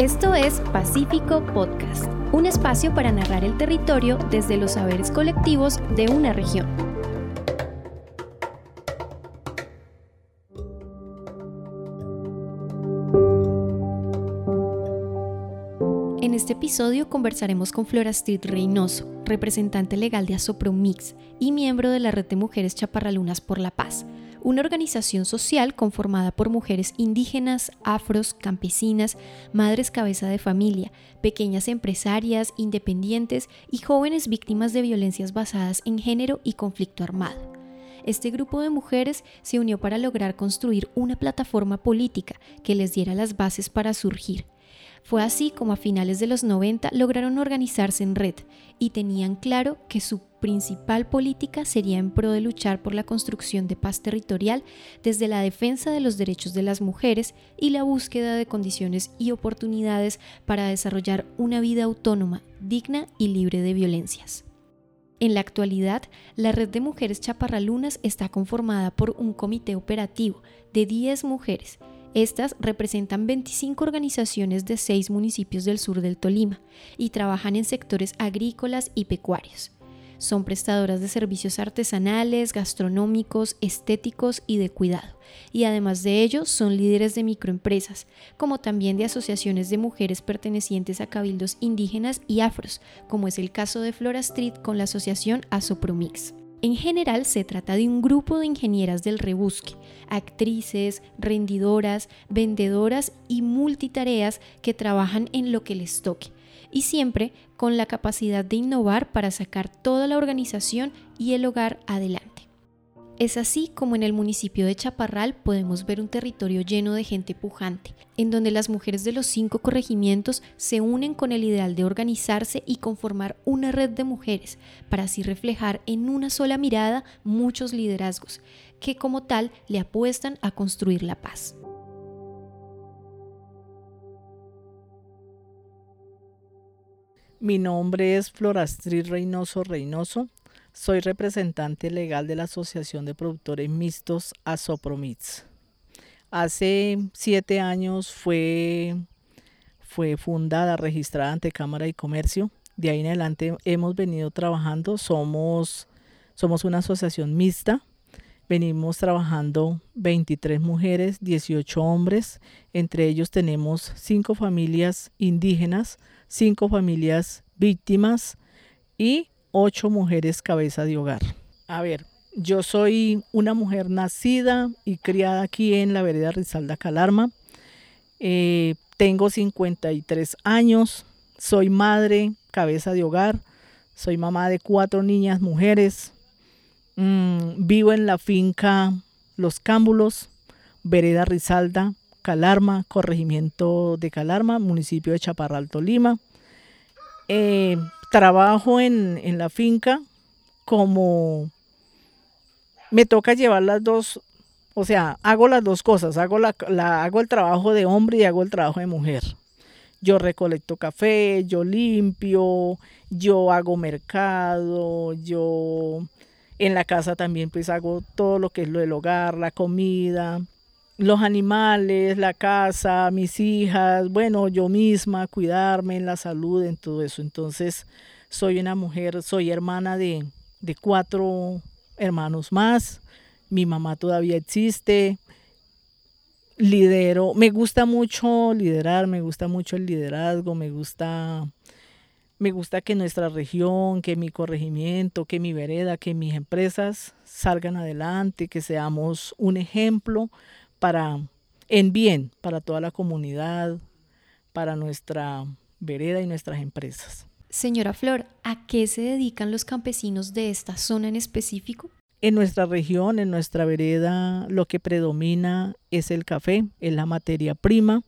Esto es Pacífico Podcast, un espacio para narrar el territorio desde los saberes colectivos de una región. En este episodio conversaremos con Flora Street Reynoso, representante legal de Asopromix y miembro de la Red de Mujeres Chaparralunas por la Paz, una organización social conformada por mujeres indígenas, afros, campesinas, madres cabeza de familia, pequeñas empresarias, independientes y jóvenes víctimas de violencias basadas en género y conflicto armado. Este grupo de mujeres se unió para lograr construir una plataforma política que les diera las bases para surgir fue así como a finales de los 90 lograron organizarse en red y tenían claro que su principal política sería en pro de luchar por la construcción de paz territorial desde la defensa de los derechos de las mujeres y la búsqueda de condiciones y oportunidades para desarrollar una vida autónoma, digna y libre de violencias. En la actualidad, la red de mujeres chaparralunas está conformada por un comité operativo de 10 mujeres estas representan 25 organizaciones de seis municipios del sur del Tolima y trabajan en sectores agrícolas y pecuarios. Son prestadoras de servicios artesanales, gastronómicos, estéticos y de cuidado. Y además de ello, son líderes de microempresas, como también de asociaciones de mujeres pertenecientes a cabildos indígenas y afros, como es el caso de Flora Street con la asociación Asopromix. En general se trata de un grupo de ingenieras del rebusque, actrices, rendidoras, vendedoras y multitareas que trabajan en lo que les toque y siempre con la capacidad de innovar para sacar toda la organización y el hogar adelante. Es así como en el municipio de Chaparral podemos ver un territorio lleno de gente pujante, en donde las mujeres de los cinco corregimientos se unen con el ideal de organizarse y conformar una red de mujeres, para así reflejar en una sola mirada muchos liderazgos, que como tal le apuestan a construir la paz. Mi nombre es Florastri Reynoso Reynoso. Soy representante legal de la Asociación de Productores Mixtos Asopromits. Hace siete años fue, fue fundada, registrada ante Cámara de Comercio. De ahí en adelante hemos venido trabajando. Somos, somos una asociación mixta. Venimos trabajando 23 mujeres, 18 hombres. Entre ellos tenemos cinco familias indígenas, cinco familias víctimas y ocho mujeres cabeza de hogar. A ver, yo soy una mujer nacida y criada aquí en la vereda Rizalda Calarma. Eh, tengo 53 años, soy madre, cabeza de hogar, soy mamá de cuatro niñas mujeres. Mm, vivo en la finca Los Cámbulos, vereda Rizalda, Calarma, corregimiento de Calarma, municipio de Chaparral, Tolima. Eh, trabajo en, la finca como me toca llevar las dos, o sea, hago las dos cosas, hago, la, hago el trabajo de hombre y hago el trabajo de mujer. Yo recolecto café, yo limpio, yo hago mercado, yo en la casa también pues hago todo lo que es lo del hogar, la comida, los animales, la casa, mis hijas, bueno, yo misma, cuidarme en la salud, en todo eso. Entonces, soy una mujer, soy hermana de, de cuatro hermanos más, mi mamá todavía existe, lidero, me gusta mucho liderar, me gusta mucho el liderazgo, me gusta me gusta que nuestra región, que mi corregimiento, que mi vereda, que mis empresas salgan adelante, que seamos un ejemplo para, en bien, para toda la comunidad, para nuestra vereda y nuestras empresas. Señora Flor, ¿a qué se dedican los campesinos de esta zona en específico? En nuestra región, en nuestra vereda, lo que predomina es el café, es la materia prima.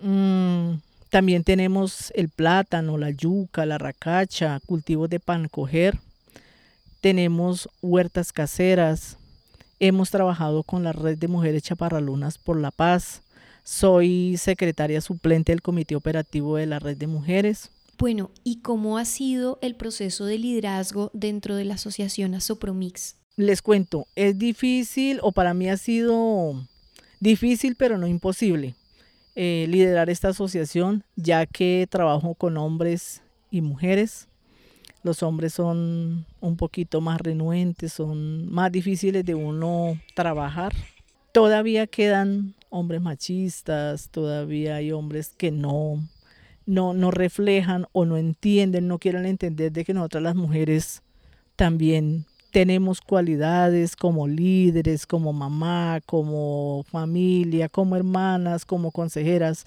Mm, también tenemos el plátano, la yuca, la racacha, cultivos de pan coger. Tenemos huertas caseras, Hemos trabajado con la red de mujeres chaparralunas por la paz. Soy secretaria suplente del comité operativo de la red de mujeres. Bueno, ¿y cómo ha sido el proceso de liderazgo dentro de la asociación Asopromix? Les cuento, es difícil o para mí ha sido difícil pero no imposible. eh, liderar esta asociación, ya que trabajo con hombres y mujeres. Los hombres son un poquito más renuentes, son más difíciles de uno trabajar. Todavía quedan hombres machistas, todavía hay hombres que no, no, no reflejan o no entienden, no quieren entender de que nosotras las mujeres también tenemos cualidades como líderes, como mamá, como familia, como hermanas, como consejeras.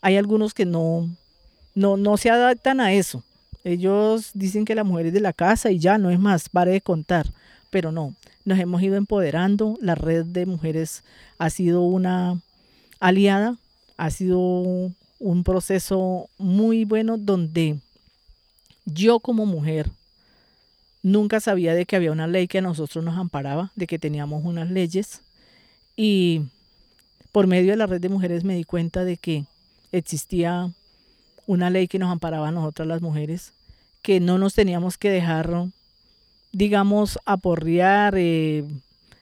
Hay algunos que no, no, no se adaptan a eso. Ellos dicen que la mujer es de la casa y ya no es más, pare de contar, pero no, nos hemos ido empoderando, la red de mujeres ha sido una aliada, ha sido un proceso muy bueno donde yo como mujer nunca sabía de que había una ley que a nosotros nos amparaba, de que teníamos unas leyes. Y por medio de la red de mujeres me di cuenta de que existía una ley que nos amparaba a nosotras las mujeres, que no nos teníamos que dejar, digamos, aporrear, eh,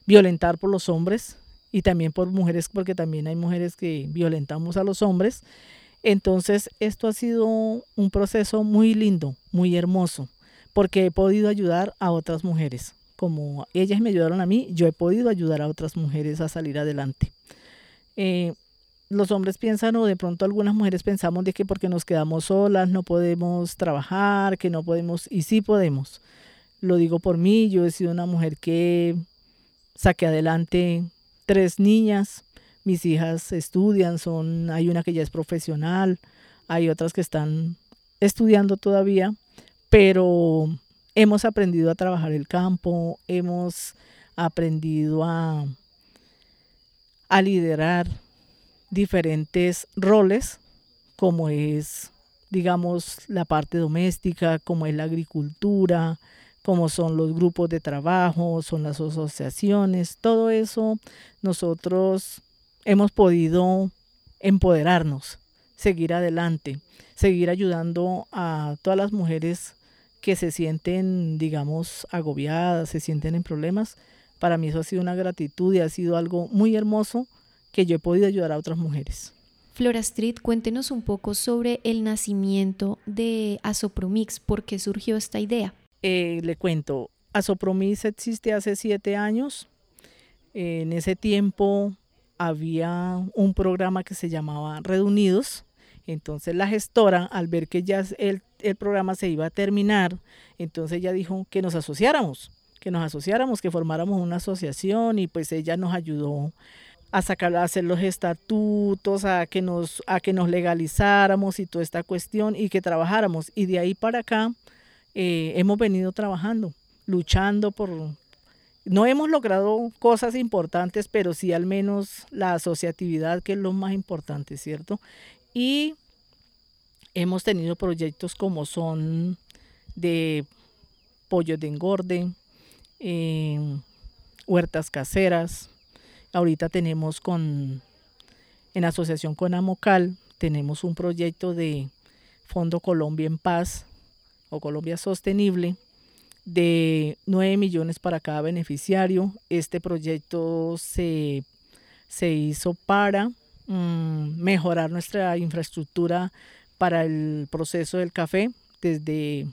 violentar por los hombres y también por mujeres, porque también hay mujeres que violentamos a los hombres. Entonces, esto ha sido un proceso muy lindo, muy hermoso, porque he podido ayudar a otras mujeres. Como ellas me ayudaron a mí, yo he podido ayudar a otras mujeres a salir adelante. Eh, los hombres piensan o de pronto algunas mujeres pensamos de que porque nos quedamos solas no podemos trabajar, que no podemos, y sí podemos. Lo digo por mí, yo he sido una mujer que saqué adelante tres niñas, mis hijas estudian, son, hay una que ya es profesional, hay otras que están estudiando todavía, pero hemos aprendido a trabajar el campo, hemos aprendido a, a liderar, diferentes roles, como es, digamos, la parte doméstica, como es la agricultura, como son los grupos de trabajo, son las asociaciones, todo eso nosotros hemos podido empoderarnos, seguir adelante, seguir ayudando a todas las mujeres que se sienten, digamos, agobiadas, se sienten en problemas. Para mí eso ha sido una gratitud y ha sido algo muy hermoso que yo he podido ayudar a otras mujeres. Flora Street, cuéntenos un poco sobre el nacimiento de Asopromix, ¿por qué surgió esta idea? Eh, le cuento, Asopromix existe hace siete años. en ese tiempo había un programa que se llamaba Red Unidos. Entonces la gestora, al ver que ya el, el programa se iba a terminar, entonces ella dijo que nos asociáramos, que nos asociáramos, que formáramos una asociación y pues ella nos ayudó a sacar, a hacer los estatutos, a que nos, a que nos legalizáramos y toda esta cuestión y que trabajáramos. Y de ahí para acá eh, hemos venido trabajando, luchando por, no hemos logrado cosas importantes, pero sí al menos la asociatividad, que es lo más importante, ¿cierto? Y hemos tenido proyectos como son de pollos de engorde, eh, huertas caseras, Ahorita tenemos con, en asociación con Amocal, tenemos un proyecto de Fondo Colombia en Paz o Colombia Sostenible de 9 millones para cada beneficiario. Este proyecto se, se hizo para mm, mejorar nuestra infraestructura para el proceso del café, desde,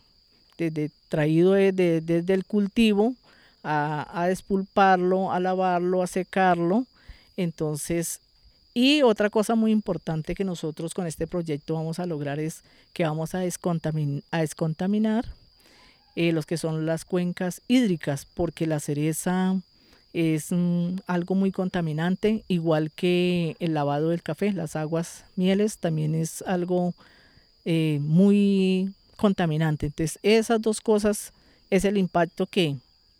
desde traído desde el cultivo a, despulparlo, a lavarlo, a secarlo. Entonces, y otra cosa muy importante que nosotros con este proyecto vamos a lograr es que vamos a, descontaminar eh, los que son las cuencas hídricas, porque la cereza es mm, algo muy contaminante, igual que el lavado del café, las aguas mieles también es algo eh, muy contaminante. Entonces, esas dos cosas es el impacto que,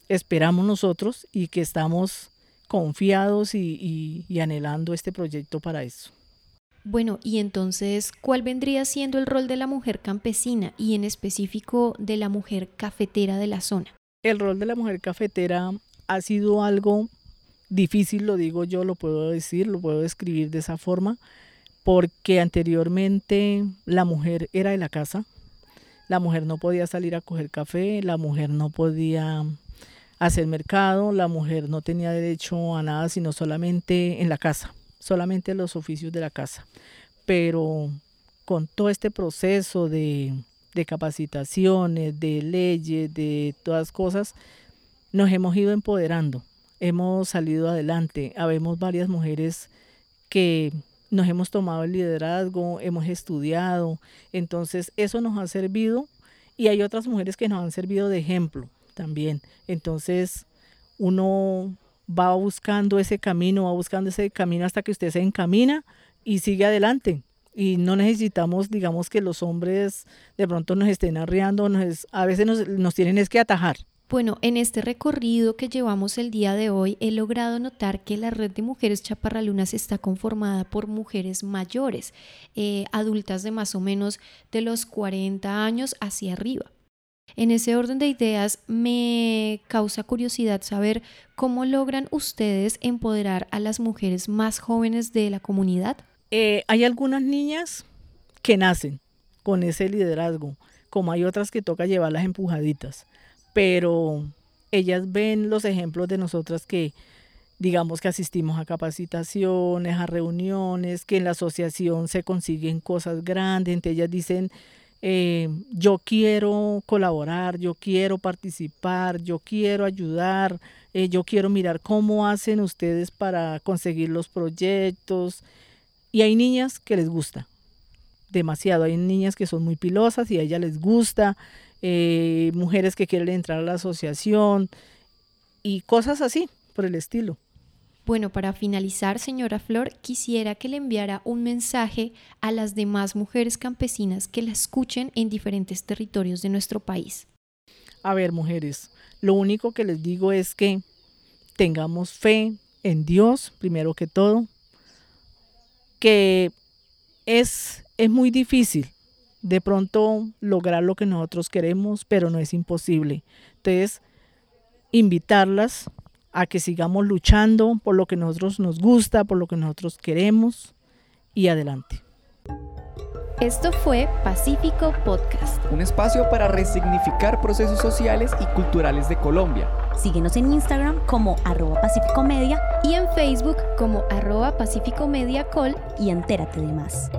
esperamos nosotros y que estamos confiados y, anhelando este proyecto para eso. Bueno, y entonces, ¿cuál vendría siendo el rol de la mujer campesina y en específico de la mujer cafetera de la zona? El rol de la mujer cafetera ha sido algo difícil, lo digo yo, lo puedo decir, lo puedo describir de esa forma, porque anteriormente la mujer era de la casa, la mujer no podía salir a coger café, la mujer no podía hacer mercado, la mujer no tenía derecho a nada sino solamente en la casa. solamente los oficios de la casa. Pero con todo este proceso de, de capacitaciones, de leyes, de todas cosas, nos hemos ido empoderando, hemos salido adelante. Habemos varias mujeres que nos hemos tomado el liderazgo, hemos estudiado, entonces eso nos ha servido y hay otras mujeres que nos han servido de ejemplo también. Entonces uno va buscando ese camino, va buscando ese camino hasta que usted se encamina y sigue adelante. Y no necesitamos, digamos, que los hombres de pronto nos estén arreando, a veces nos, nos tienen es que atajar. Bueno, en este recorrido que llevamos el día de hoy he logrado notar que la red de mujeres chaparralunas está conformada por mujeres mayores, eh, adultas de más o menos de los 40 años hacia arriba. En ese orden de ideas me causa curiosidad saber cómo logran ustedes empoderar a las mujeres más jóvenes de la comunidad. Eh, hay algunas niñas que nacen con ese liderazgo, como hay otras que toca llevarlas empujaditas pero ellas ven los ejemplos de nosotras que digamos que asistimos a capacitaciones, a reuniones, que en la asociación se consiguen cosas grandes, entonces ellas dicen, eh, yo quiero colaborar, yo quiero participar, yo quiero ayudar, eh, yo quiero mirar cómo hacen ustedes para conseguir los proyectos. Y hay niñas que les gusta, demasiado, hay niñas que son muy pilosas y a ellas les gusta, eh, mujeres que quieren entrar a la asociación y cosas así por el estilo. Bueno, para finalizar, señora Flor, quisiera que le enviara un mensaje a las demás mujeres campesinas que la escuchen en diferentes territorios de nuestro país. A ver, mujeres, lo único que les digo es que tengamos fe en Dios, primero que todo, que es, es muy difícil de pronto lograr lo que nosotros queremos, pero no es imposible. Entonces, invitarlas a que sigamos luchando por lo que nosotros nos gusta, por lo que nosotros queremos y adelante. Esto fue Pacífico Podcast. Un espacio para resignificar procesos sociales y culturales de Colombia. Síguenos en Instagram como arroba Pacífico Media y en Facebook como arroba Pacífico Media Col y entérate de más.